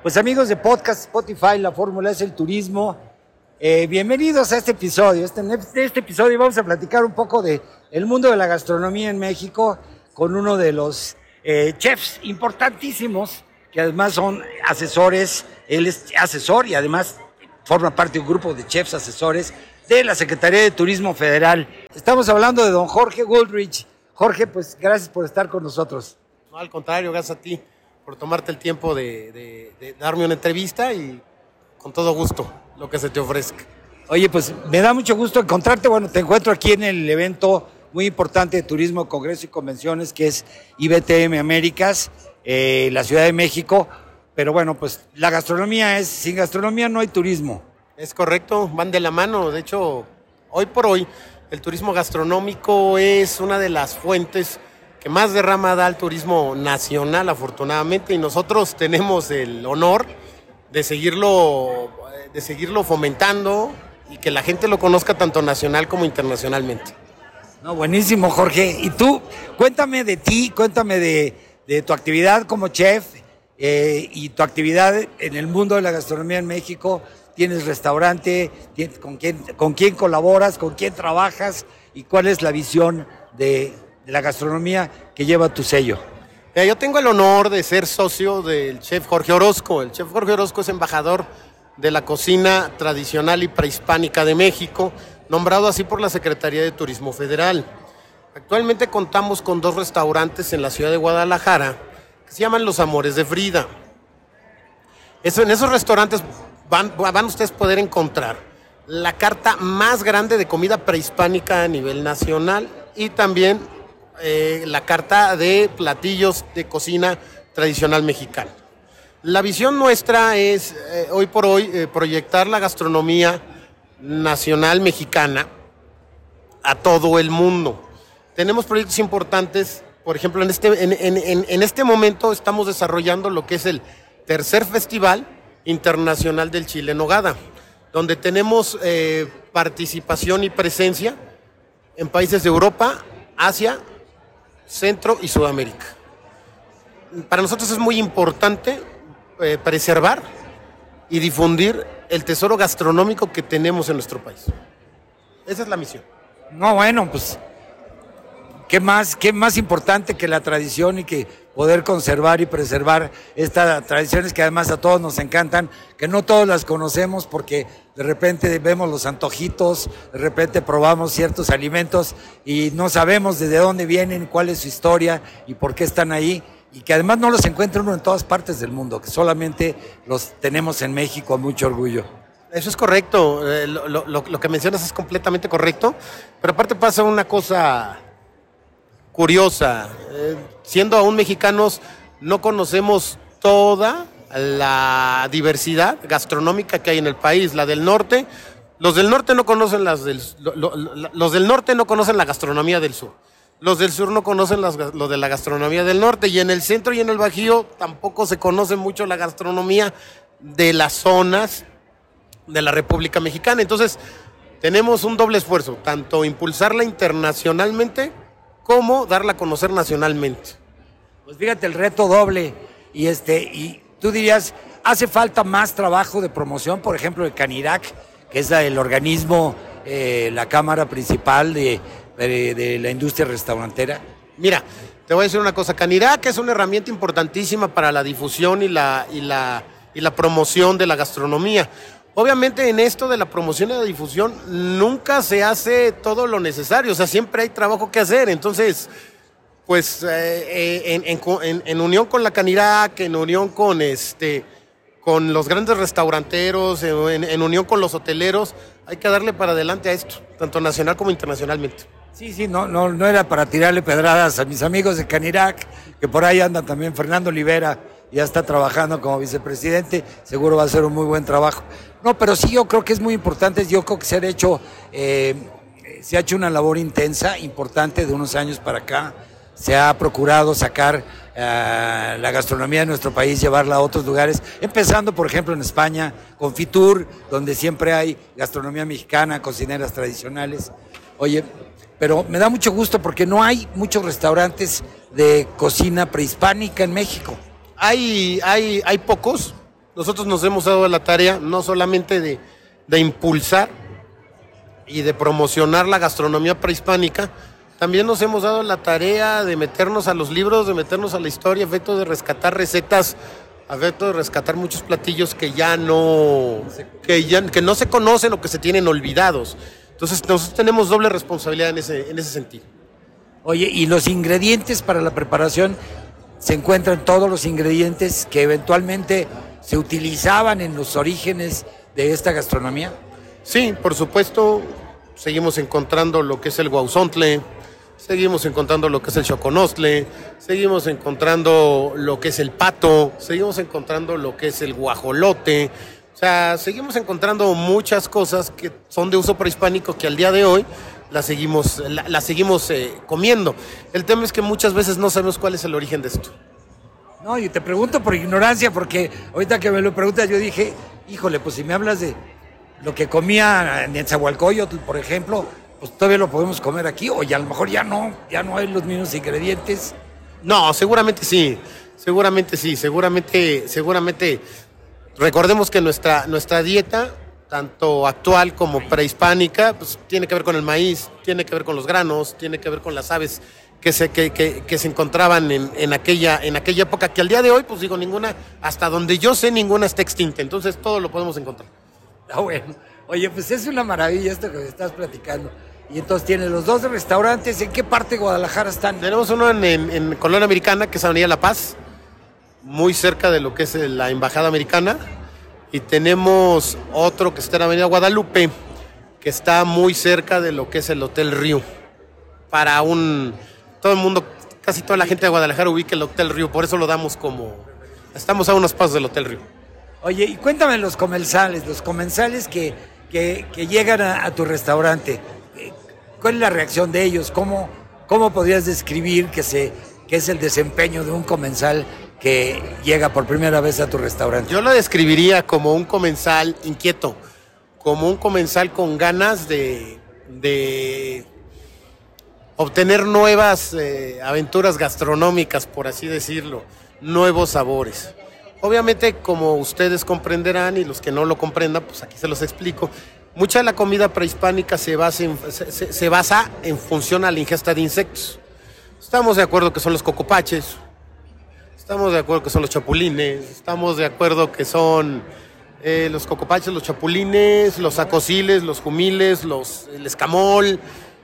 Pues amigos de Podcast Spotify, la fórmula es el turismo. Eh, bienvenidos a este episodio. Este, en este episodio vamos a platicar un poco de mundo de la gastronomía en México con uno de los eh, chefs importantísimos que además son asesores. Él es asesor y además forma parte de un grupo de chefs asesores de la Secretaría de Turismo Federal. Estamos hablando de don Jorge Goldrich. Jorge, pues gracias por estar con nosotros. No, al contrario, gracias a ti por tomarte el tiempo de, darme una entrevista y con todo gusto lo que se te ofrezca. Oye, pues me da mucho gusto encontrarte. Bueno, te encuentro aquí en el evento muy importante de Turismo, Congreso y Convenciones, que es IBTM Américas, eh, la Ciudad de México. Pero bueno, pues la gastronomía es, sin gastronomía no hay turismo. Es correcto, van de la mano. De hecho, hoy por hoy, el turismo gastronómico es una de las fuentes que más derrama da al turismo nacional, afortunadamente, y nosotros tenemos el honor de seguirlo, de seguirlo fomentando y que la gente lo conozca tanto nacional como internacionalmente. No, buenísimo, Jorge. Y tú, cuéntame de ti, cuéntame de, tu actividad como chef eh, y tu actividad en el mundo de la gastronomía en México. ¿Tienes restaurante? con, quién, ¿Con quién colaboras? ¿Con quién trabajas? ¿Y cuál es la visión de, la gastronomía que lleva tu sello? yo tengo el honor de ser socio del chef Jorge Orozco. El chef Jorge Orozco es embajador de la cocina tradicional y prehispánica de México, nombrado así por la Secretaría de Turismo Federal. Actualmente contamos con dos restaurantes en la ciudad de Guadalajara que se llaman Los Amores de Frida. En esos restaurantes van, van ustedes a poder encontrar la carta más grande de comida prehispánica a nivel nacional y también eh, la carta de platillos de cocina tradicional mexicana. La visión nuestra es, eh, hoy por hoy, eh, proyectar la gastronomía nacional mexicana a todo el mundo. Tenemos proyectos importantes, por ejemplo, en este, en, este momento estamos desarrollando lo que es el tercer Festival Internacional del Chile Nogada, donde tenemos participación y presencia en países de Europa, Asia Centro y Sudamérica. Para nosotros es muy importante eh, preservar y difundir el tesoro gastronómico que tenemos en nuestro país. Esa es la misión. No, bueno, pues, ¿qué más, qué más importante que la tradición y que poder conservar y preservar estas tradiciones que además a todos nos encantan, que no todos las conocemos porque de repente vemos los antojitos, de repente probamos ciertos alimentos y no sabemos desde dónde vienen, cuál es su historia y por qué están ahí y que además no los encuentra uno en todas partes del mundo, que solamente los tenemos en México con mucho orgullo. Eso es correcto, eh, lo, que mencionas es completamente correcto, pero aparte pasa una cosa curiosa. Eh, siendo aún mexicanos, no conocemos toda la diversidad gastronómica que hay en el país. La del norte, los del norte no conocen las del, los del norte no conocen la gastronomía del sur. Los del sur no conocen lo de la gastronomía del norte y en el centro y en el bajío tampoco se conoce mucho la gastronomía de las zonas de la República Mexicana. Entonces, tenemos un doble esfuerzo, tanto impulsarla internacionalmente cómo darla a conocer nacionalmente. Pues fíjate el reto doble y este y tú dirías hace falta más trabajo de promoción, por ejemplo, de Canirac, que es el organismo, eh, la cámara principal de, de, la industria restaurantera. Mira, te voy a decir una cosa, Canirac es una herramienta importantísima para la difusión y la, y la, y la promoción de la gastronomía. Obviamente en esto de la promoción y la difusión nunca se hace todo lo necesario, o sea, siempre hay trabajo que hacer. Entonces, pues eh, eh, en, unión con la Canirac, en unión con este con los grandes restauranteros, en, unión con los hoteleros, hay que darle para adelante a esto, tanto nacional como internacionalmente. Sí, sí, no, no, no era para tirarle pedradas a mis amigos de Canirac, que por ahí anda también Fernando Olivera, ya está trabajando como vicepresidente, seguro va a ser un muy buen trabajo. No, pero sí yo creo que es muy importante, yo creo que se ha hecho, eh, se ha hecho una labor intensa, importante de unos años para acá, se ha procurado sacar eh, la gastronomía de nuestro país, llevarla a otros lugares, empezando por ejemplo en España, con Fitur, donde siempre hay gastronomía mexicana, cocineras tradicionales. Oye, pero me da mucho gusto porque no hay muchos restaurantes de cocina prehispánica en México. Hay, hay, hay pocos, nosotros nos hemos dado la tarea no solamente de, de impulsar y de promocionar la gastronomía prehispánica, también nos hemos dado la tarea de meternos a los libros, de meternos a la historia, efecto de rescatar recetas, efecto de rescatar muchos platillos que ya no, que ya, que no se conocen o que se tienen olvidados. Entonces nosotros tenemos doble responsabilidad en ese, en ese sentido. Oye, ¿y los ingredientes para la preparación? ¿Se encuentran todos los ingredientes que eventualmente se utilizaban en los orígenes de esta gastronomía? Sí, por supuesto, seguimos encontrando lo que es el guauzontle, seguimos encontrando lo que es el choconostle, seguimos encontrando lo que es el pato, seguimos encontrando lo que es el guajolote. O sea, seguimos encontrando muchas cosas que son de uso prehispánico que al día de hoy las seguimos, la, la seguimos eh, comiendo. El tema es que muchas veces no sabemos cuál es el origen de esto. No, yo te pregunto por ignorancia, porque ahorita que me lo preguntas, yo dije, híjole, pues si me hablas de lo que comía en Zahualcoyotl, por ejemplo, pues todavía lo podemos comer aquí, o ya a lo mejor ya no, ya no hay los mismos ingredientes. No, seguramente sí, seguramente sí, seguramente, seguramente. Recordemos que nuestra, nuestra dieta, tanto actual como prehispánica, pues tiene que ver con el maíz, tiene que ver con los granos, tiene que ver con las aves que se, que, que, que se encontraban en, en, aquella, en aquella época, que al día de hoy, pues digo, ninguna, hasta donde yo sé, ninguna está extinta. Entonces todo lo podemos encontrar. Ah, bueno. Oye, pues es una maravilla esto que me estás platicando. Y entonces tienes los dos restaurantes. ¿En qué parte de Guadalajara están? Tenemos uno en, en, en Colonia Americana, que es Avenida La Paz, muy cerca de lo que es la Embajada Americana. Y tenemos otro que está en Avenida Guadalupe, que está muy cerca de lo que es el Hotel Río. Para un. Todo el mundo, casi toda la gente de Guadalajara ubica el Hotel Río, por eso lo damos como. Estamos a unos pasos del Hotel Río. Oye, y cuéntame los comensales, los comensales que, que, llegan a, a, tu restaurante. ¿Cuál es la reacción de ellos? ¿Cómo, cómo podrías describir que, se, que es el desempeño de un comensal que llega por primera vez a tu restaurante? Yo lo describiría como un comensal inquieto, como un comensal con ganas de, obtener nuevas eh, aventuras gastronómicas, por así decirlo, nuevos sabores. Obviamente, como ustedes comprenderán y los que no lo comprendan, pues aquí se los explico. Mucha de la comida prehispánica se basa, en, se basa en función a la ingesta de insectos. Estamos de acuerdo que son los cocopaches, estamos de acuerdo que son los chapulines, estamos de acuerdo que son eh, los cocopaches, los chapulines, los acosiles, los jumiles, los, el escamol,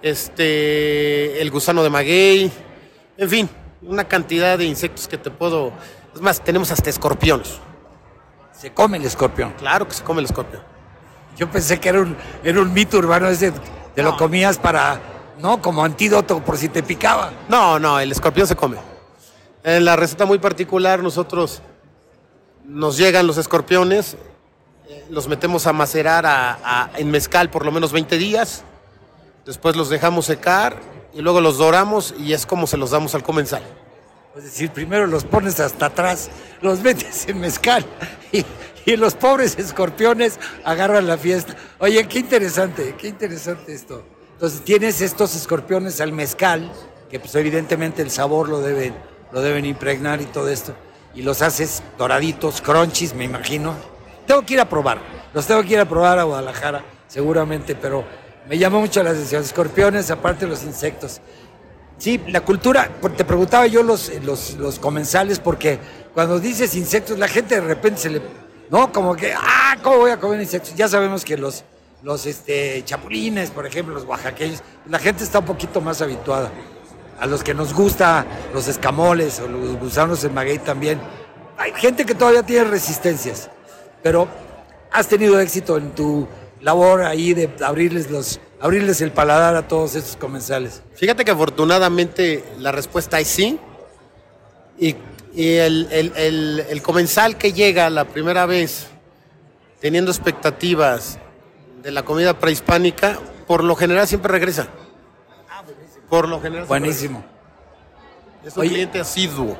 este, el gusano de maguey, en fin, una cantidad de insectos que te puedo es más, tenemos hasta escorpiones. ¿Se come el escorpión? Claro que se come el escorpión. Yo pensé que era un, era un mito urbano ese, te no. lo comías para, ¿no? Como antídoto por si te picaba. No, no, el escorpión se come. En la receta muy particular nosotros nos llegan los escorpiones, los metemos a macerar a, en mezcal por lo menos 20 días, después los dejamos secar y luego los doramos y es como se los damos al comensal. Es decir, primero los pones hasta atrás, los metes en mezcal y, y, los pobres escorpiones agarran la fiesta. Oye, qué interesante, qué interesante esto. Entonces tienes estos escorpiones al mezcal, que pues evidentemente el sabor lo deben, lo deben impregnar y todo esto, y los haces doraditos, crunchies, me imagino. Tengo que ir a probar, los tengo que ir a probar a Guadalajara, seguramente, pero me llamó mucho la atención. Escorpiones, aparte los insectos. Sí, la cultura, te preguntaba yo los, los, los, comensales, porque cuando dices insectos, la gente de repente se le. ¿No? Como que, ah, ¿cómo voy a comer insectos? Ya sabemos que los, los este, chapulines, por ejemplo, los oaxaqueños, la gente está un poquito más habituada. A los que nos gusta los escamoles o los gusanos en maguey también. Hay gente que todavía tiene resistencias, pero has tenido éxito en tu labor ahí de abrirles los abrirles el paladar a todos estos comensales? Fíjate que afortunadamente la respuesta es sí. Y, el, el, comensal que llega la primera vez teniendo expectativas de la comida prehispánica, por lo general siempre regresa. Por lo general. Buenísimo. Es un Oye, cliente asiduo.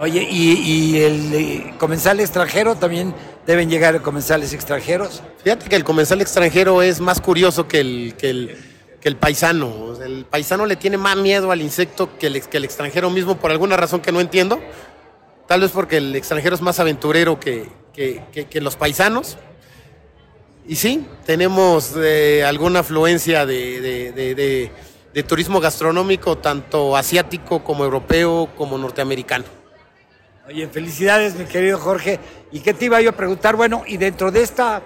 Oye, ¿y, y el eh, comensal extranjero también deben llegar comensales extranjeros? Fíjate que el comensal extranjero es más curioso que el, que el, que el paisano. El paisano le tiene más miedo al insecto que el, que el extranjero mismo por alguna razón que no entiendo. Tal vez porque el extranjero es más aventurero que, que, los paisanos. Y sí, tenemos eh, alguna afluencia de, de turismo gastronómico, tanto asiático como europeo como norteamericano. Oye, felicidades, mi querido Jorge. ¿Y qué te iba yo a preguntar? Bueno, y dentro de esta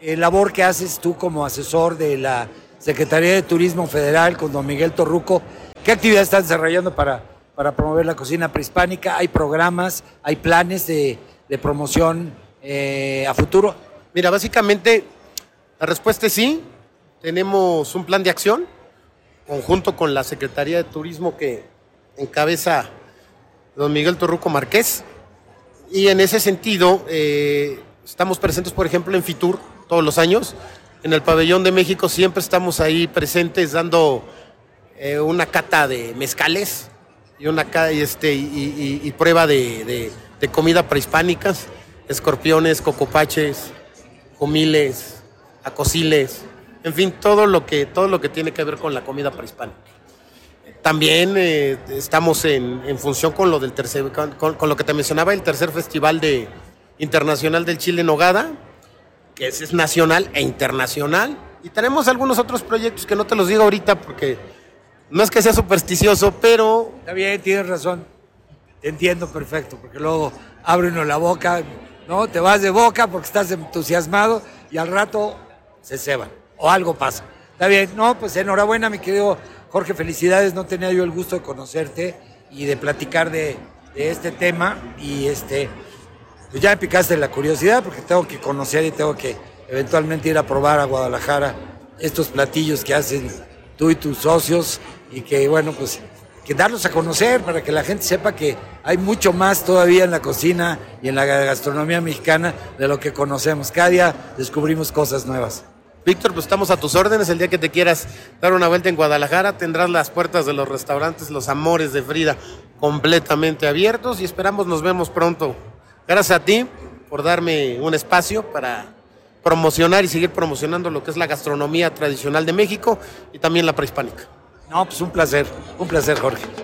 eh, labor que haces tú como asesor de la Secretaría de Turismo Federal con don Miguel Torruco, ¿qué actividades están desarrollando para, para promover la cocina prehispánica? ¿Hay programas, hay planes de, promoción eh, a futuro? Mira, básicamente la respuesta es sí. Tenemos un plan de acción conjunto con la Secretaría de Turismo que encabeza don Miguel Torruco Márquez. Y en ese sentido, eh, estamos presentes, por ejemplo, en Fitur todos los años. En el pabellón de México siempre estamos ahí presentes dando eh, una cata de mezcales y una este, y, prueba de, comida prehispánicas, escorpiones, cocopaches, comiles, acosiles, en fin, todo lo que, todo lo que tiene que ver con la comida prehispánica. También eh, estamos en, función con lo del tercer, con, lo que te mencionaba, el tercer festival de, internacional del Chile Nogada, que es, nacional e internacional. Y tenemos algunos otros proyectos que no te los digo ahorita porque no es que sea supersticioso, pero... Está bien, tienes razón. Te entiendo perfecto, porque luego abre uno la boca, ¿no? Te vas de boca porque estás entusiasmado y al rato se ceban o algo pasa. Está bien, no, pues enhorabuena, mi querido Jorge, felicidades, no tenía yo el gusto de conocerte y de platicar de, este tema y este, pues ya me picaste la curiosidad porque tengo que conocer y tengo que eventualmente ir a probar a Guadalajara estos platillos que hacen tú y tus socios y que bueno, pues que darlos a conocer para que la gente sepa que hay mucho más todavía en la cocina y en la gastronomía mexicana de lo que conocemos. Cada día descubrimos cosas nuevas. Víctor, pues estamos a tus órdenes. El día que te quieras dar una vuelta en Guadalajara, tendrás las puertas de los restaurantes Los Amores de Frida completamente abiertos y esperamos nos vemos pronto. Gracias a ti por darme un espacio para promocionar y seguir promocionando lo que es la gastronomía tradicional de México y también la prehispánica. No, pues un placer, un placer, Jorge.